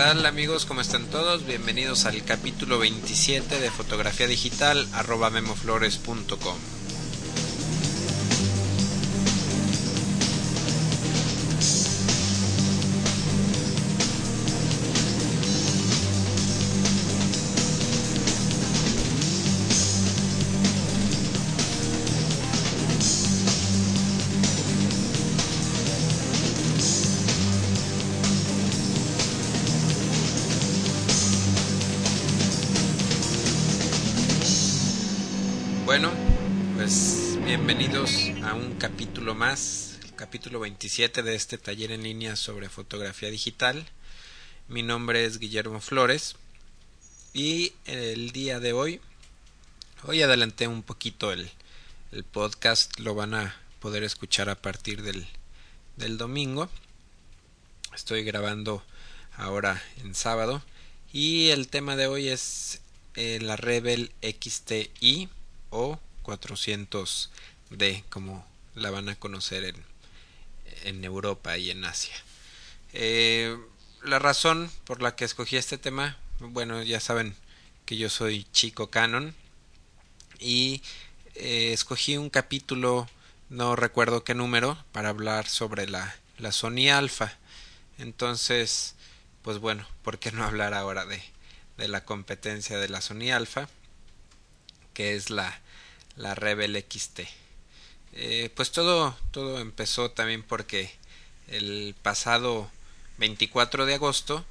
tal amigos? ¿Cómo están todos? Bienvenidos al capítulo 27 de fotografía digital arroba memoflores.com. bienvenidos a un capítulo más, el capítulo 27 de este taller en línea sobre fotografía digital. Mi nombre es Guillermo Flores y el día de hoy, hoy adelanté un poquito el, el podcast, lo van a poder escuchar a partir del, del domingo. Estoy grabando ahora en sábado y el tema de hoy es eh, la Rebel XTI o 400D como la van a conocer en, en Europa y en Asia. Eh, la razón por la que escogí este tema, bueno, ya saben que yo soy chico canon y eh, escogí un capítulo, no recuerdo qué número, para hablar sobre la, la Sony Alpha. Entonces, pues bueno, ¿por qué no hablar ahora de, de la competencia de la Sony Alpha? que es la, la Rebel XT. Eh, pues todo, todo empezó también porque el pasado 24 de agosto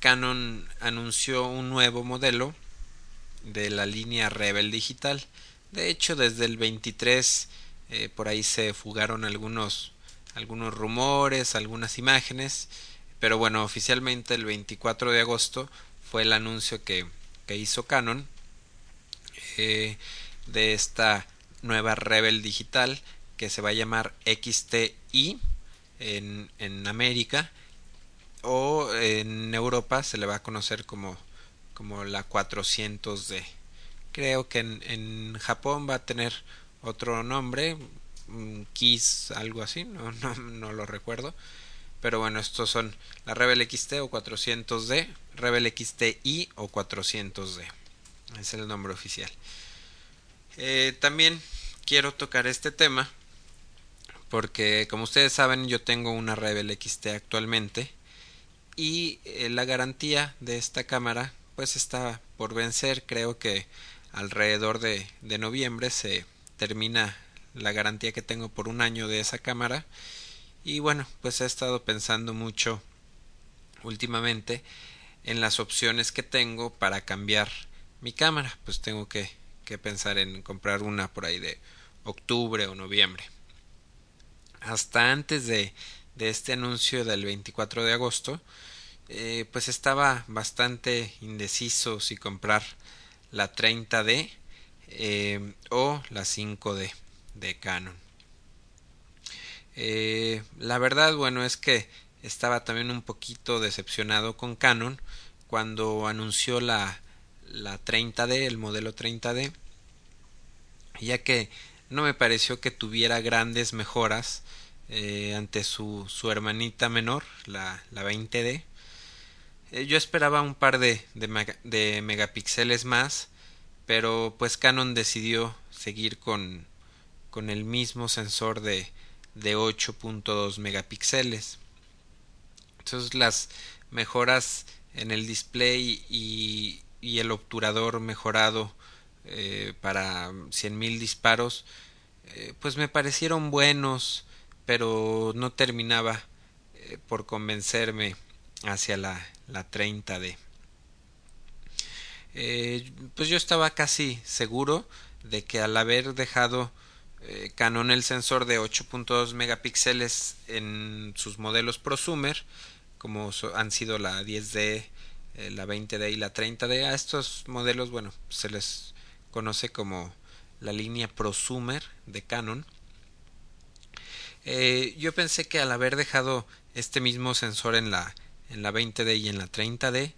Canon anunció un nuevo modelo de la línea Rebel digital. De hecho, desde el 23 eh, por ahí se fugaron algunos algunos rumores, algunas imágenes, pero bueno, oficialmente el 24 de agosto fue el anuncio que, que hizo Canon eh, de esta nueva Rebel digital que se va a llamar XTI en, en América o en Europa se le va a conocer como, como la 400D. Creo que en, en Japón va a tener otro nombre, Kiss, algo así, no, no, no lo recuerdo. Pero bueno, estos son la Rebel XT o 400D, Rebel XTI o 400D. Es el nombre oficial. Eh, también quiero tocar este tema porque como ustedes saben yo tengo una Rebel XT actualmente y eh, la garantía de esta cámara pues está por vencer. Creo que alrededor de, de noviembre se termina la garantía que tengo por un año de esa cámara. Y bueno pues he estado pensando mucho últimamente en las opciones que tengo para cambiar mi cámara. Pues tengo que que pensar en comprar una por ahí de octubre o noviembre. Hasta antes de, de este anuncio del 24 de agosto, eh, pues estaba bastante indeciso si comprar la 30D eh, o la 5D de Canon. Eh, la verdad, bueno, es que estaba también un poquito decepcionado con Canon cuando anunció la, la 30D, el modelo 30D, ya que no me pareció que tuviera grandes mejoras eh, ante su, su, hermanita menor, la, la 20D. Eh, yo esperaba un par de, de, mega, de, megapíxeles más, pero pues Canon decidió seguir con, con el mismo sensor de, de 8.2 megapíxeles. Entonces las mejoras en el display y, y el obturador mejorado eh, para 100.000 disparos, eh, pues me parecieron buenos, pero no terminaba eh, por convencerme hacia la, la 30D. pues yo estaba casi seguro de que al haber dejado Canon el sensor de 8.2 megapíxeles en sus modelos prosumer, como han sido la 10D, la 20D y la 30D, a estos modelos, bueno, se les conoce como la línea prosumer de Canon. Eh, yo pensé que al haber dejado este mismo sensor en la, en la 20D y en la 30D,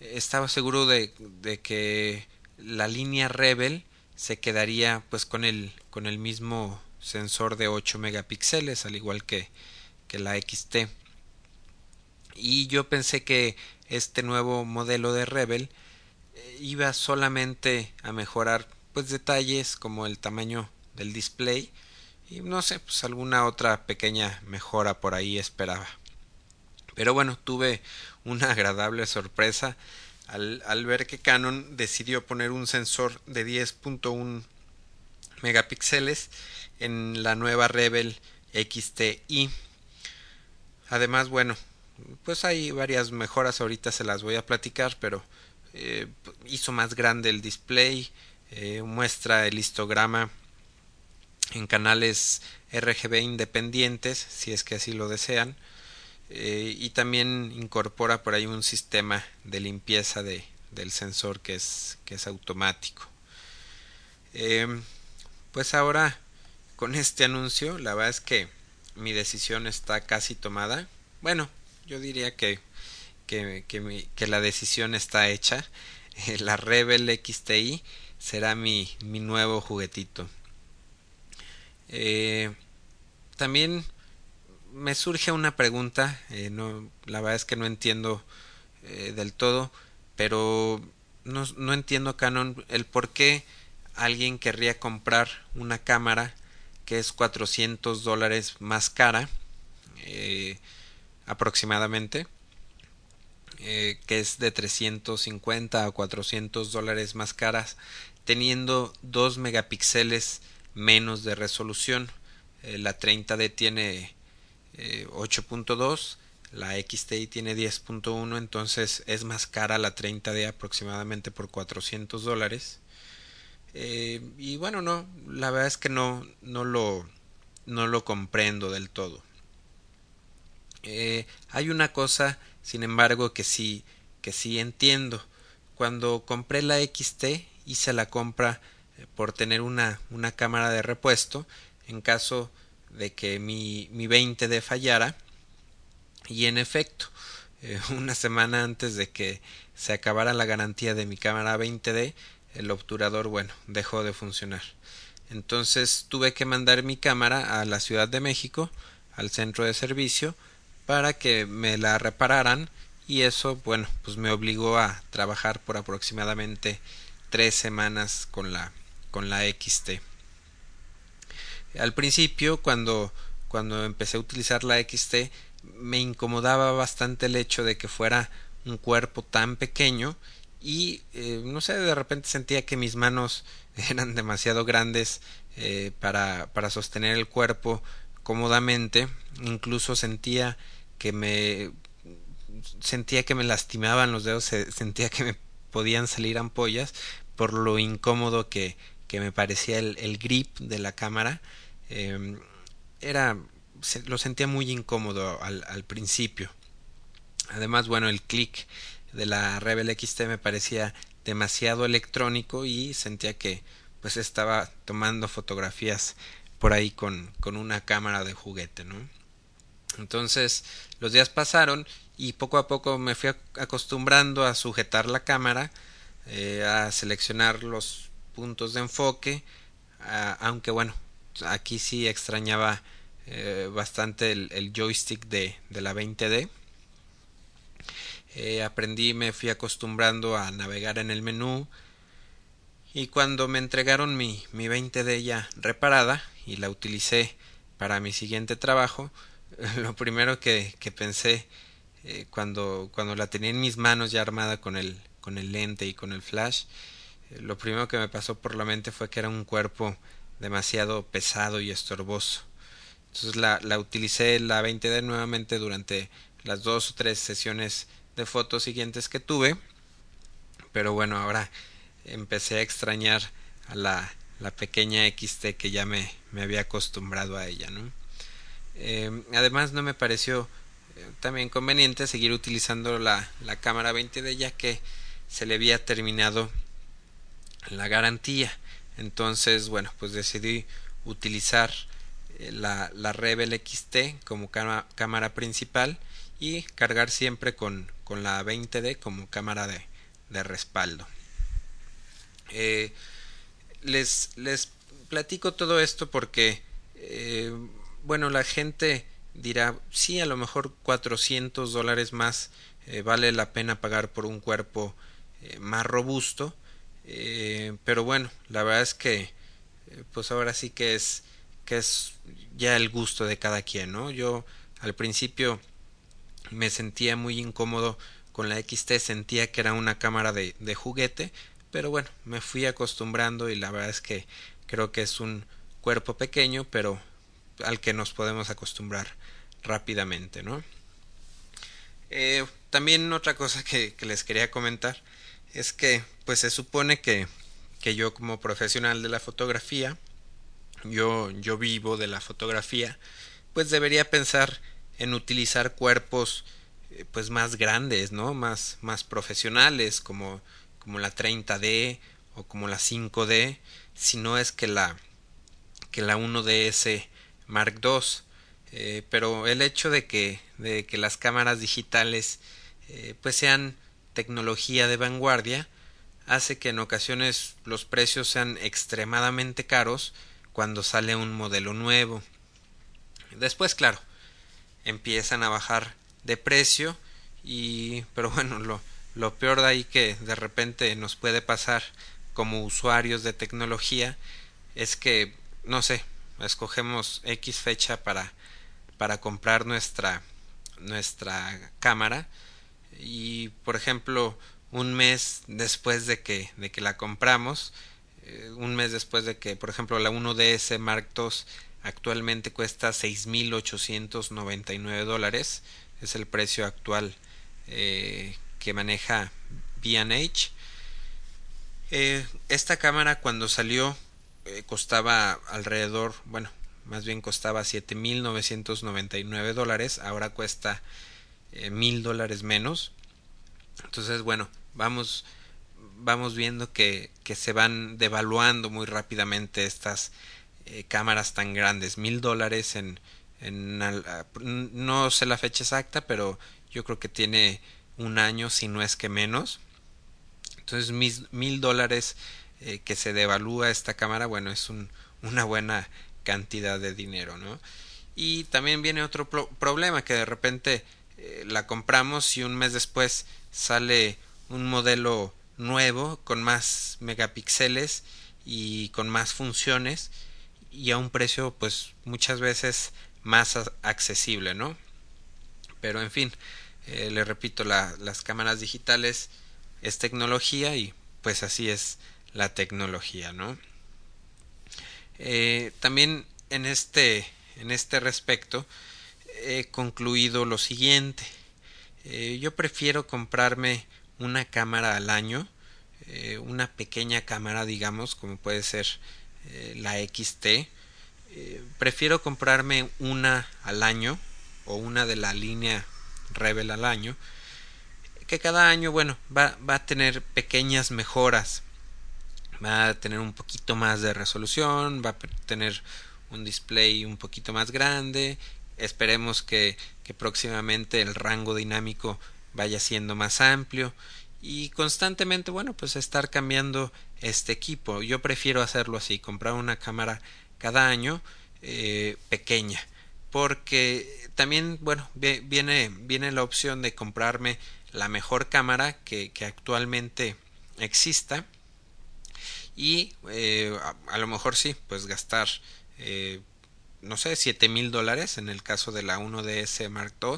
estaba seguro de, de, que la línea Rebel se quedaría pues con el, con el mismo sensor de 8 megapíxeles, al igual que, que la XT. Y yo pensé que este nuevo modelo de Rebel eh, iba solamente a mejorar pues detalles como el tamaño del display y no sé, pues alguna otra pequeña mejora por ahí esperaba. Pero bueno, tuve una agradable sorpresa al, al ver que Canon decidió poner un sensor de 10.1 megapíxeles en la nueva Rebel XTI. Además, bueno, pues hay varias mejoras, ahorita se las voy a platicar, pero eh, hizo más grande el display, eh, muestra el histograma en canales RGB independientes, si es que así lo desean, eh, y también incorpora por ahí un sistema de limpieza de, del sensor que es, que es automático. pues ahora con este anuncio, la verdad es que mi decisión está casi tomada. Bueno, yo diría que, que, que, la decisión está hecha. La Rebel XTI será mi, mi nuevo juguetito. Eh, también me surge una pregunta, eh, no, la verdad es que no entiendo eh, del todo, pero no, no entiendo Canon el por qué alguien querría comprar una cámara que es 400 dólares más cara eh, aproximadamente eh, que es de 350 a 400 dólares más caras teniendo 2 megapíxeles menos de resolución eh, la 30D tiene 8.2 la XTI tiene 10.1 entonces es más cara la 30D aproximadamente por 400 dólares eh, y bueno, no, la verdad es que no, no, lo, no lo comprendo del todo. Eh, hay una cosa, sin embargo, que sí, que sí entiendo. Cuando compré la XT, hice la compra eh, por tener una, una cámara de repuesto en caso de que mi, mi 20D fallara. Y en efecto, una semana antes de que se acabara la garantía de mi cámara 20D, el obturador, bueno, dejó de funcionar. Entonces tuve que mandar mi cámara a la Ciudad de México, al centro de servicio, para que me la repararan y eso, bueno, pues me obligó a trabajar por aproximadamente tres semanas con la, con la XT. Al principio, cuando, cuando empecé a utilizar la XT, me incomodaba bastante el hecho de que fuera un cuerpo tan pequeño y eh, no sé, de repente sentía que mis manos eran demasiado grandes eh, para, para sostener el cuerpo cómodamente, incluso sentía que me sentía que me lastimaban los dedos, sentía que me podían salir ampollas por lo incómodo que, que me parecía el, el grip de la cámara. Eh, era lo sentía muy incómodo al, al principio. Además, bueno, el clic de la Rebel XT me parecía demasiado electrónico y sentía que pues estaba tomando fotografías por ahí con, con una cámara de juguete, ¿no? Entonces los días pasaron y poco a poco me fui acostumbrando a sujetar la cámara, eh, a seleccionar los puntos de enfoque, aunque bueno, aquí sí extrañaba eh, bastante el, joystick de, de la 20D eh, aprendí, me fui acostumbrando a navegar en el menú y cuando me entregaron mi, mi 20 de ella reparada y la utilicé para mi siguiente trabajo, lo primero que, que pensé eh, cuando, cuando la tenía en mis manos ya armada con el, con el lente y con el flash, eh, lo primero que me pasó por la mente fue que era un cuerpo demasiado pesado y estorboso. Entonces la, la utilicé la 20D nuevamente durante las dos o tres sesiones de fotos siguientes que tuve. Pero bueno, ahora empecé a extrañar a la, la pequeña XT que ya me, me, había acostumbrado a ella, ¿no? Eh, además no me pareció eh, también conveniente seguir utilizando la, la cámara 20D ya que se le había terminado la garantía. Entonces, bueno, pues decidí utilizar eh, la, la Rebel XT como cámara principal y cargar siempre con, con la 20D como cámara de, de respaldo. Eh, les, les platico todo esto porque, bueno, la gente dirá, sí, a lo mejor 400 dólares más eh, vale la pena pagar por un cuerpo eh, más robusto eh, pero bueno la verdad es que pues ahora sí que es que es ya el gusto de cada quien no yo al principio me sentía muy incómodo con la XT sentía que era una cámara de, de juguete pero bueno me fui acostumbrando y la verdad es que creo que es un cuerpo pequeño pero al que nos podemos acostumbrar rápidamente no eh, también otra cosa que, que, les quería comentar es que pues se supone que, que yo como profesional de la fotografía yo, yo vivo de la fotografía pues debería pensar en utilizar cuerpos eh, pues más grandes no más más profesionales como como la 30D o como la 5D si no es que la que la 1DS Mark II eh, pero el hecho de que, de que las cámaras digitales eh, pues sean tecnología de vanguardia hace que en ocasiones los precios sean extremadamente caros cuando sale un modelo nuevo. Después, claro, empiezan a bajar de precio y pero bueno, lo, lo peor de ahí que de repente nos puede pasar como usuarios de tecnología es que no sé, escogemos X fecha para para comprar nuestra nuestra cámara. Y por ejemplo un mes después de que de que la compramos eh, un mes después de que por ejemplo la 1DS Mark II actualmente cuesta 6.899 dólares es el precio actual eh, que maneja B&H eh, esta cámara cuando salió eh, costaba alrededor bueno más bien costaba 7.999 dólares, ahora cuesta eh, mil dólares menos. Entonces, bueno, vamos, vamos viendo que, que se van devaluando muy rápidamente estas eh, cámaras tan grandes. Mil dólares en, en, no sé la fecha exacta, pero yo creo que tiene un año, si no es que menos. Entonces, mil dólares eh, que se devalúa esta cámara, bueno, es un, una buena cantidad de dinero, ¿no? Y también viene otro problema que de repente eh, la compramos y un mes después sale un modelo nuevo con más megapíxeles y con más funciones y a un precio pues muchas veces más accesible, ¿no? Pero en fin, eh, le repito, la, las cámaras digitales es tecnología y pues así es la tecnología, ¿no? Eh, también en este, en este respecto he concluido lo siguiente. Eh, yo prefiero comprarme una cámara al año, eh, una pequeña cámara, digamos, como puede ser la XT. Prefiero comprarme una al año o una de la línea Rebel al año que cada año bueno va, va a tener pequeñas mejoras va a tener un poquito más de resolución, va a tener un display un poquito más grande, esperemos que, que próximamente el rango dinámico vaya siendo más amplio y constantemente bueno pues estar cambiando este equipo. Yo prefiero hacerlo así comprar una cámara cada año eh, pequeña porque también bueno viene viene la opción de comprarme la mejor cámara que, que actualmente exista y eh, a, lo mejor sí, pues gastar, eh, no sé, siete mil dólares en el caso de la 1DS Mark II.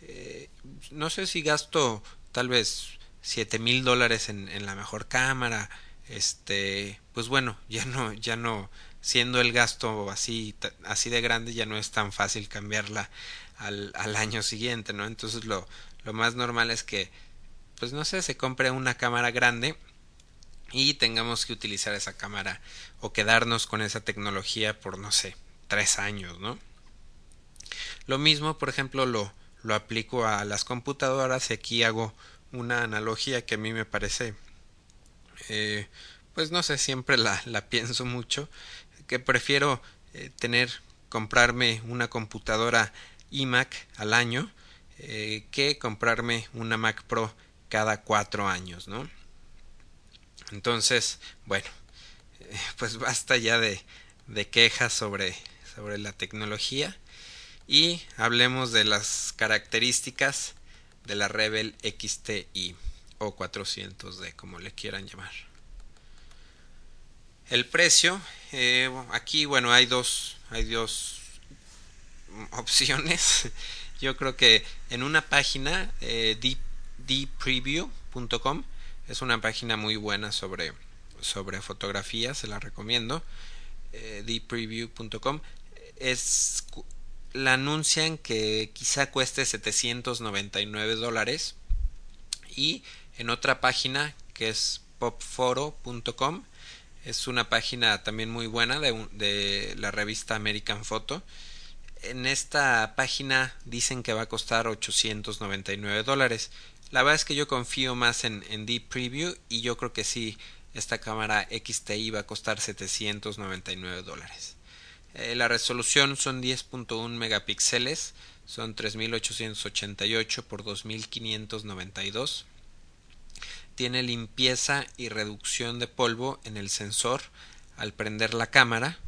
Eh, no sé si gasto tal vez siete mil dólares en, en la mejor cámara, este, pues bueno, ya no, ya no, siendo el gasto así, así de grande, ya no es tan fácil cambiarla al, al año siguiente, ¿no? Entonces lo, lo más normal es que, pues no sé, se compre una cámara grande y tengamos que utilizar esa cámara o quedarnos con esa tecnología por no sé tres años no lo mismo por ejemplo lo lo aplico a las computadoras aquí hago una analogía que a mí me parece eh, pues no sé siempre la, la pienso mucho que prefiero eh, tener comprarme una computadora iMac al año eh, que comprarme una Mac Pro cada cuatro años no entonces, bueno, pues basta ya de, de quejas sobre, sobre la tecnología y hablemos de las características de la Rebel XTI o 400D como le quieran llamar. El precio eh, aquí bueno hay dos hay dos opciones. Yo creo que en una página eh, dpreview.com es una página muy buena sobre sobre fotografía se la recomiendo eh, es la anuncian que quizá cueste 799 dólares y en otra página que es popforo.com es una página también muy buena de, de, la revista American Photo. En esta página dicen que va a costar 899 dólares la verdad es que yo confío más en, Deep Preview y yo creo que sí esta cámara XTI va a costar 799 dólares eh, la resolución son 10.1 megapíxeles, son 3888 por 2592. Tiene limpieza y reducción de polvo en el sensor al prender la cámara.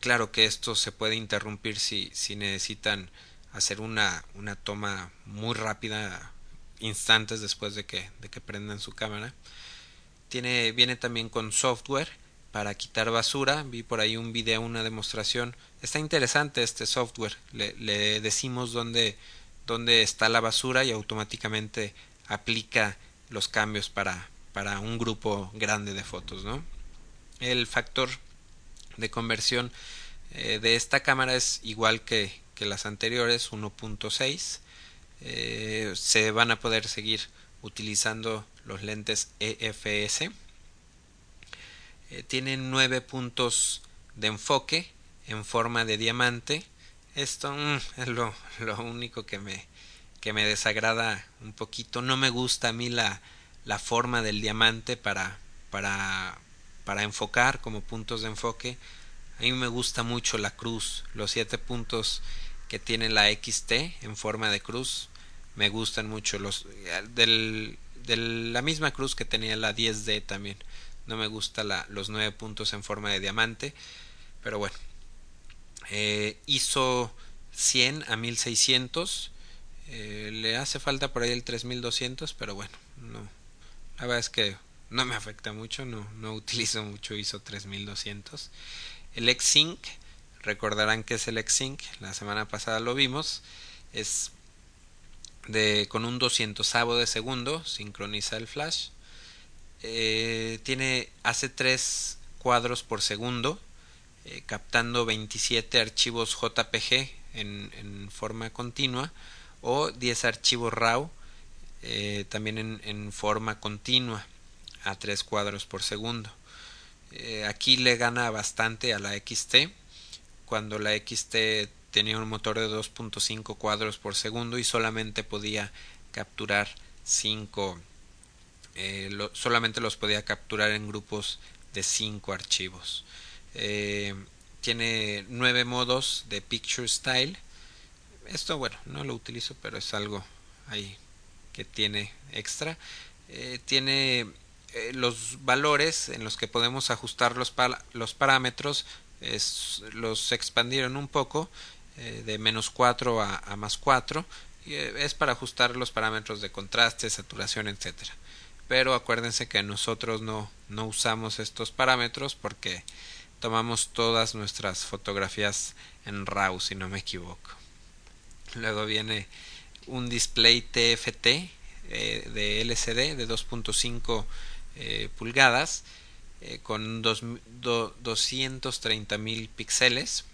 Claro que esto se puede interrumpir si, si necesitan hacer una, una toma muy rápida instantes después de que, de que prendan su cámara. Tiene, viene también con software para quitar basura. Vi por ahí un video, una demostración. Está interesante este software. Le, le decimos dónde, dónde está la basura y automáticamente aplica los cambios para, para un grupo grande de fotos. ¿no? El factor de conversión eh, de esta cámara es igual que, que las anteriores, 1.6. Eh, se van a poder seguir utilizando los lentes EFS eh, tiene nueve puntos de enfoque en forma de diamante. Esto mm, es lo, lo, único que me, que me desagrada un poquito. No me gusta a mí la, la forma del diamante para, para, para enfocar como puntos de enfoque. A mí me gusta mucho la cruz, los siete puntos que tiene la XT en forma de cruz. Me gustan mucho los del, de la misma cruz que tenía la 10D también. No me gusta la, los nueve puntos en forma de diamante pero bueno. Eh, hizo 100 a 1600 eh, le hace falta por ahí el 3200 pero bueno no. La verdad es que no me afecta mucho no, no utilizo mucho ISO 3200 el X-Sync recordarán que es el X-Sync la semana pasada lo vimos es de con un 200 de segundo sincroniza el flash. Eh, tiene hace tres cuadros por segundo eh, captando 27 archivos JPG en, forma continua o 10 archivos RAW eh, también en, en, forma continua a tres cuadros por segundo. Aquí le gana bastante a la XT cuando la XT tenía un motor de 2.5 cuadros por segundo y solamente podía capturar 5 eh, solamente los podía capturar en grupos de 5 archivos. Eh, tiene 9 modos de Picture Style. Esto, bueno, no lo utilizo, pero es algo ahí que tiene extra. Eh, tiene los valores en los que podemos ajustar los, los parámetros. Los expandieron un poco eh, de menos 4 a, más 4 y es para ajustar los parámetros de contraste, saturación, etcétera. Pero acuérdense que nosotros no, no usamos estos parámetros porque tomamos todas nuestras fotografías en RAW si no me equivoco. Luego viene un display TFT eh, de LCD de 2.5 eh, pulgadas eh, con dos, do, 230 mil píxeles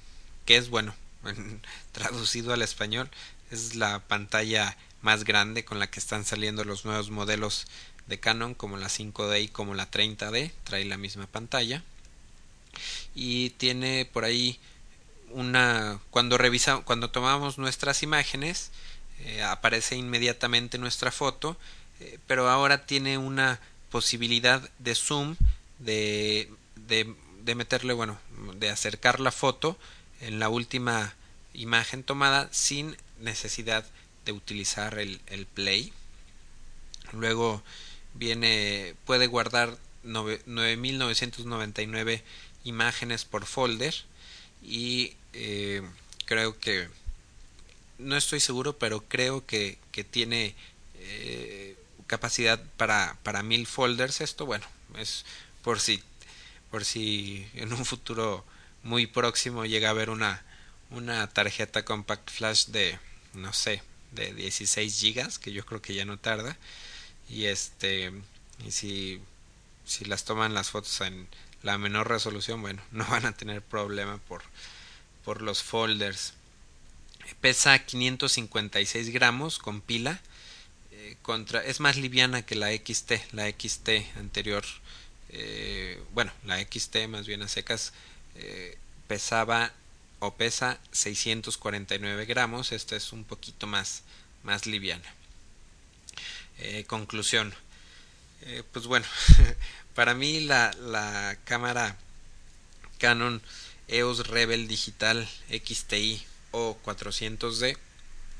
que es bueno traducido al español es la pantalla más grande con la que están saliendo los nuevos modelos de Canon como la 5D y como la 30D trae la misma pantalla. Y tiene por ahí una cuando revisa cuando tomamos nuestras imágenes eh, aparece inmediatamente nuestra foto eh, pero ahora tiene una posibilidad de zoom de, de, de meterle bueno de acercar la foto en la última imagen tomada sin necesidad de utilizar el, el play luego viene puede guardar 9999 imágenes por folder y eh, creo que no estoy seguro pero creo que, que tiene eh, capacidad para, para mil folders. Esto, bueno, es por si, por si en un futuro muy próximo llega a haber una, una tarjeta compact flash de, no sé, de 16 gigas, que yo creo que ya no tarda. Y este, y si, si las toman las fotos en la menor resolución, bueno, no van a tener problema por, por los folders. Pesa 556 gramos con pila. Eh, contra, es más liviana que la XT. La XT anterior, eh, bueno, la XT más bien a secas, eh, pesaba o pesa 649 gramos. Esta es un poquito más, más liviana. conclusión. pues bueno, para mí la, la cámara Canon EOS Rebel Digital XTI o 400D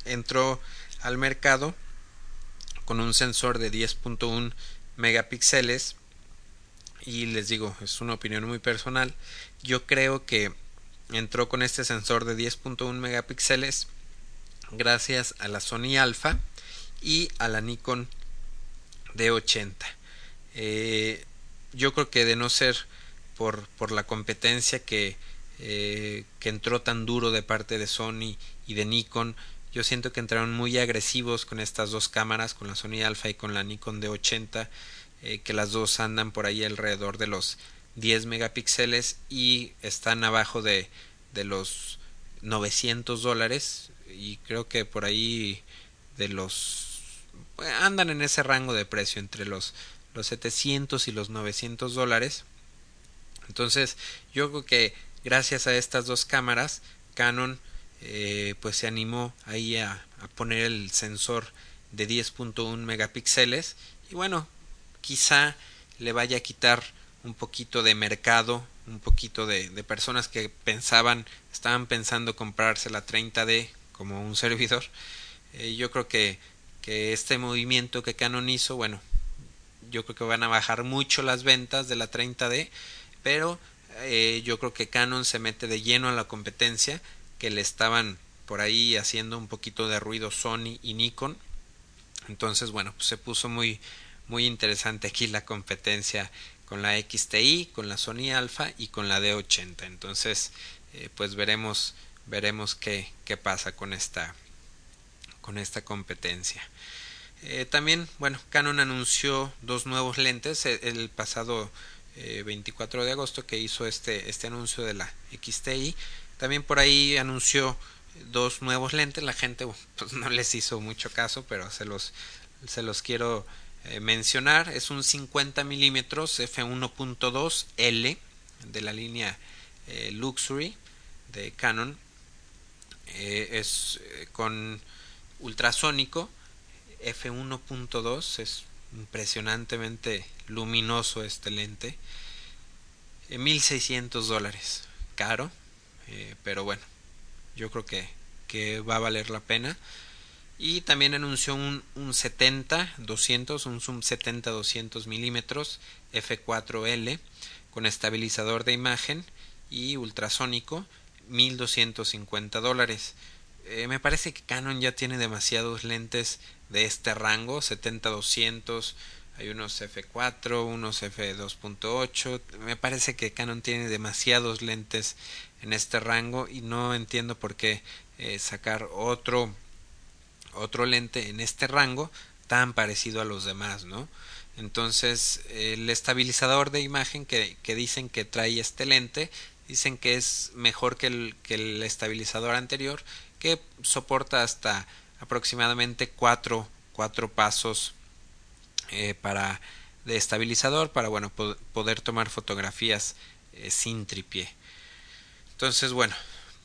entró al mercado con un sensor de 10.1 megapíxeles y les digo, es una opinión muy personal. Yo creo que entró con este sensor de 10.1 megapíxeles gracias a la Sony Alpha y a la Nikon D80. Eh, yo creo que de no ser por, por la competencia que eh, que entró tan duro de parte de Sony y de Nikon. Yo siento que entraron muy agresivos con estas dos cámaras, con la Sony Alpha y con la Nikon D80, eh, que las dos andan por ahí alrededor de los 10 megapíxeles y están abajo de, de los 900 dólares. Y creo que por ahí de los andan en ese rango de precio entre los los 700 y los 900 dólares. Entonces yo creo que gracias a estas dos cámaras, Canon eh, pues se animó ahí a, poner el sensor de 10.1 megapíxeles. Y bueno, quizá le vaya a quitar un poquito de mercado, un poquito de, personas que pensaban, estaban pensando comprarse la 30D como un servidor. Eh, yo creo que, que este movimiento que Canon hizo, bueno, yo creo que van a bajar mucho las ventas de la 30D, pero eh, yo creo que Canon se mete de lleno a la competencia que le estaban por ahí haciendo un poquito de ruido Sony y Nikon. Entonces, bueno, pues se puso muy muy interesante aquí la competencia con la XTI, con la Sony Alpha y con la D80. Entonces, eh, pues veremos veremos qué, qué pasa con esta con esta competencia. Eh, también, bueno, Canon anunció dos nuevos lentes el pasado 24 eh, de agosto que hizo este, este anuncio de la XTI. También por ahí anunció dos nuevos lentes. La gente pues, no les hizo mucho caso, pero se los, se los quiero eh, mencionar. Es un 50 milímetros f1.2 L de la línea eh, Luxury de Canon. es con ultrasónico f1.2 es impresionantemente luminoso este lente. 1600 eh, dólares. Caro, eh, pero bueno, yo creo que, que va a valer la pena. Y también anunció un, un 70-200, un zoom 70-200 milímetros F4L con estabilizador de imagen y ultrasónico 1250 dólares. Eh, me parece que Canon ya tiene demasiados lentes de este rango, 70-200, hay unos F4, unos F2.8. Me parece que Canon tiene demasiados lentes en este rango y no entiendo por qué eh, sacar otro otro lente en este rango tan parecido a los demás, ¿no? Entonces, el estabilizador de imagen que, que dicen que trae este lente, dicen que es mejor que el, que el estabilizador anterior, que soporta hasta aproximadamente cuatro, cuatro pasos eh, para de estabilizador para bueno poder tomar fotografías eh, sin tripié entonces bueno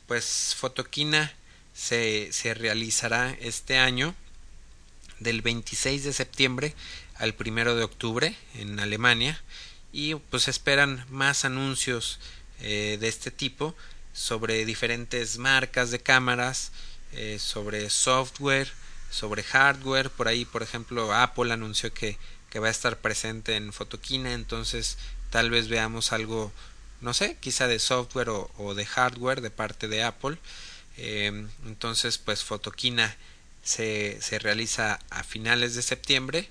pues Fotoquina se, realizará este año del 26 de septiembre al 1 de octubre en Alemania y pues esperan más anuncios eh, de este tipo sobre diferentes marcas de cámaras sobre software sobre hardware. Por ahí, por ejemplo, Apple anunció que, que va a estar presente en Fotoquina, entonces tal vez veamos algo, no sé, quizá de software o, de hardware de parte de Apple. Em, entonces, pues Fotoquina se, se realiza a finales de septiembre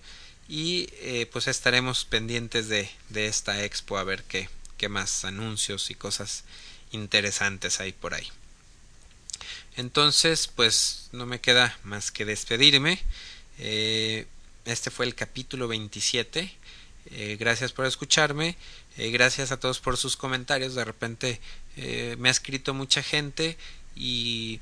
y eh, pues estaremos pendientes de, de, esta expo a ver qué, qué más anuncios y cosas interesantes hay por ahí. Entonces, pues no me queda más que despedirme. Eh, este fue el capítulo 27. Eh, gracias por escucharme. Gracias a todos por sus comentarios. De repente me ha escrito mucha gente y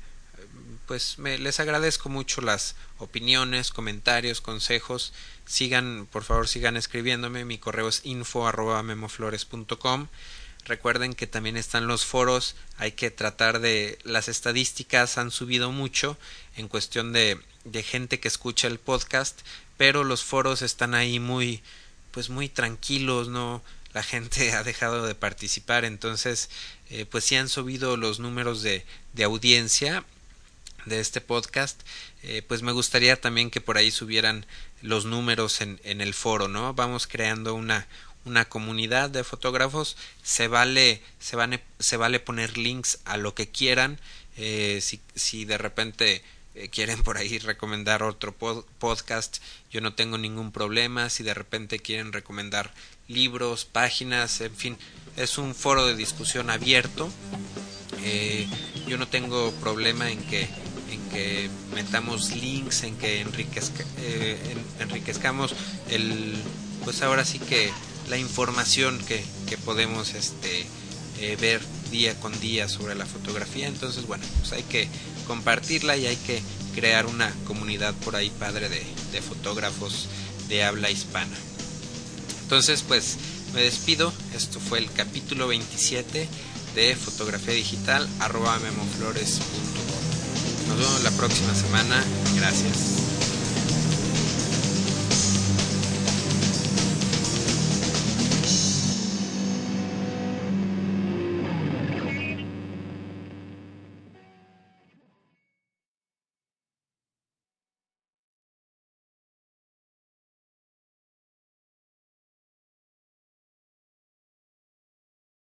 pues me, les agradezco mucho las opiniones, comentarios, consejos. Sigan, por favor, sigan escribiéndome. Mi correo es info arroba memoflores.com. Recuerden que también están los foros, hay que tratar de las estadísticas han subido mucho en cuestión de, de gente que escucha el podcast, pero los foros están ahí muy pues muy tranquilos, no la gente ha dejado de participar, entonces eh, pues sí han subido los números de, de audiencia de este podcast, eh, pues me gustaría también que por ahí subieran los números en, en el foro, ¿no? Vamos creando una, una comunidad de fotógrafos. Se vale se, van, se vale poner links a lo que quieran. Eh, si, si de repente eh, quieren por ahí recomendar otro pod podcast yo no tengo ningún problema. Si de repente quieren recomendar libros páginas en fin es un foro de discusión abierto. Eh, yo no tengo problema en que en que metamos links en que eh, enriquezcamos el pues ahora sí que la información que, que podemos este, eh, ver día con día sobre la fotografía. Entonces, bueno, pues hay que compartirla y hay que crear una comunidad por ahí padre de, fotógrafos de habla hispana. Entonces, pues me despido. Esto fue el capítulo 27 de fotografía digital arroba memoflores.com. Nos vemos la próxima semana. Gracias.